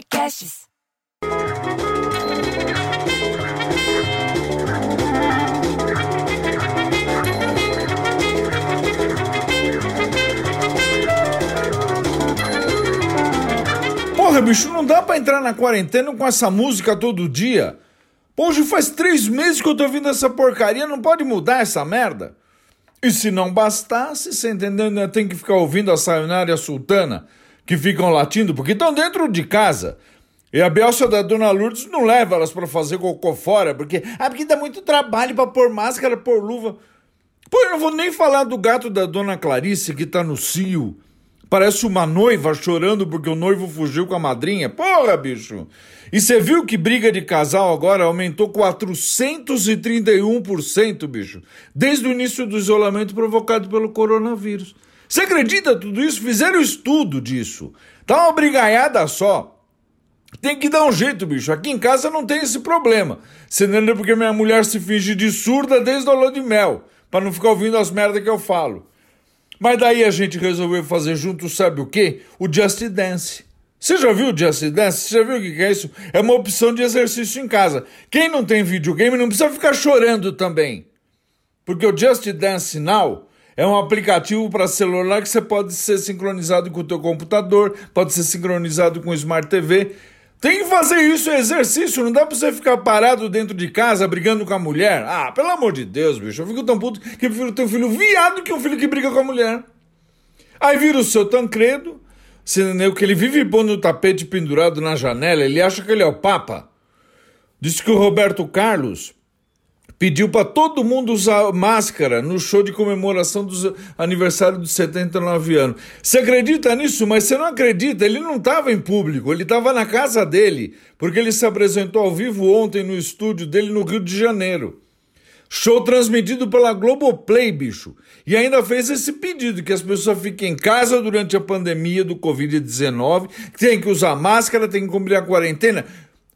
Podcasts. Porra, bicho, não dá pra entrar na quarentena com essa música todo dia. Hoje faz três meses que eu tô ouvindo essa porcaria, não pode mudar essa merda. E se não bastasse, você entendeu? Ainda tem que ficar ouvindo a Sayonara e a Sultana, que ficam latindo, porque estão dentro de casa. E a Belsa da Dona Lourdes não leva elas pra fazer cocô fora, porque. Ah, porque dá muito trabalho pra pôr máscara, pôr luva. Pô, eu não vou nem falar do gato da Dona Clarice, que tá no cio. Parece uma noiva chorando porque o noivo fugiu com a madrinha. Porra, bicho! E você viu que briga de casal agora aumentou 431%, bicho, desde o início do isolamento provocado pelo coronavírus. Você acredita tudo isso? Fizeram estudo disso. Tá uma brigaiada só. Tem que dar um jeito, bicho. Aqui em casa não tem esse problema. Você lembra porque minha mulher se finge de surda desde a lua de mel, para não ficar ouvindo as merdas que eu falo. Mas daí a gente resolveu fazer junto, sabe o quê? O Just Dance. Você já viu o Just Dance? Você já viu o que é isso? É uma opção de exercício em casa. Quem não tem videogame não precisa ficar chorando também. Porque o Just Dance Now é um aplicativo para celular que você pode ser sincronizado com o teu computador, pode ser sincronizado com o Smart TV. Tem que fazer isso, é exercício. Não dá pra você ficar parado dentro de casa brigando com a mulher. Ah, pelo amor de Deus, bicho. Eu fico tão puto que prefiro ter um filho viado que um filho que briga com a mulher. Aí vira o seu Tancredo? Que ele vive pondo o tapete pendurado na janela. Ele acha que ele é o Papa. Diz que o Roberto Carlos pediu para todo mundo usar máscara no show de comemoração do aniversário dos 79 anos. Você acredita nisso? Mas você não acredita, ele não estava em público, ele estava na casa dele, porque ele se apresentou ao vivo ontem no estúdio dele no Rio de Janeiro. Show transmitido pela Globoplay, bicho. E ainda fez esse pedido que as pessoas fiquem em casa durante a pandemia do Covid-19, tem que usar máscara, tem que cumprir a quarentena.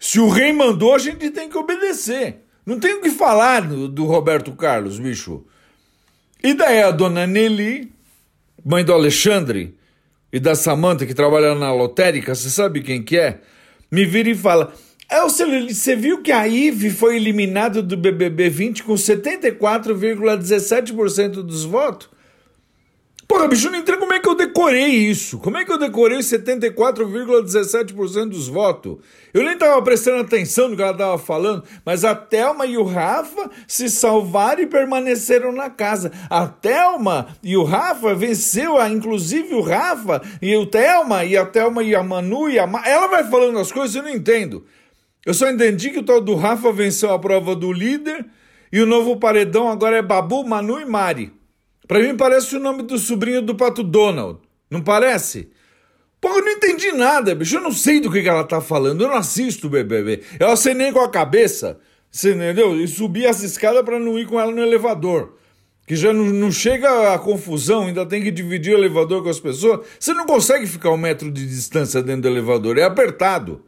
Se o rei mandou, a gente tem que obedecer. Não tem o que falar do, do Roberto Carlos, bicho. E daí a dona Nelly, mãe do Alexandre, e da Samanta, que trabalha na lotérica, você sabe quem que é? Me vira e fala: é, você viu que a Ive foi eliminada do BBB 20 com 74,17% dos votos? Porra, bicho, não entendo como é que eu decorei isso. Como é que eu decorei 74,17% dos votos? Eu nem tava prestando atenção no que ela tava falando, mas a Thelma e o Rafa se salvaram e permaneceram na casa. A Thelma e o Rafa venceu, a, inclusive o Rafa e o Thelma, e a Thelma e a Manu e a Ma... Ela vai falando as coisas eu não entendo. Eu só entendi que o tal do Rafa venceu a prova do líder e o novo paredão agora é Babu, Manu e Mari. Para mim parece o nome do sobrinho do Pato Donald. Não parece? Pô, eu não entendi nada, bicho. Eu não sei do que, que ela tá falando. Eu não assisto o BBB. Eu acenei com a cabeça, você entendeu? E subi essa escada para não ir com ela no elevador. Que já não, não chega a confusão, ainda tem que dividir o elevador com as pessoas. Você não consegue ficar um metro de distância dentro do elevador, é apertado.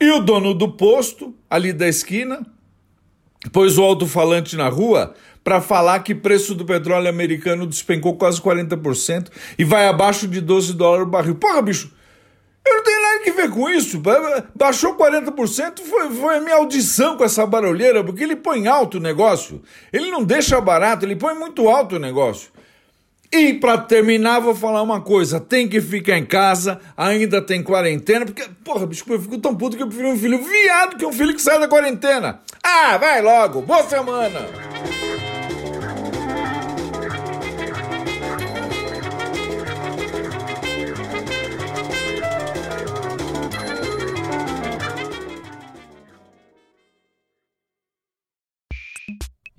E o dono do posto, ali da esquina, pôs o alto-falante na rua para falar que o preço do petróleo americano despencou quase 40% e vai abaixo de 12 dólares o barril. Porra, bicho, eu não tenho nada que ver com isso. Baixou 40%, foi, foi a minha audição com essa barulheira, porque ele põe alto o negócio. Ele não deixa barato, ele põe muito alto o negócio. E para terminar, vou falar uma coisa: tem que ficar em casa, ainda tem quarentena, porque, porra, bicho, eu fico tão puto que eu prefiro um filho viado que um filho que sai da quarentena. Ah, vai logo, boa semana!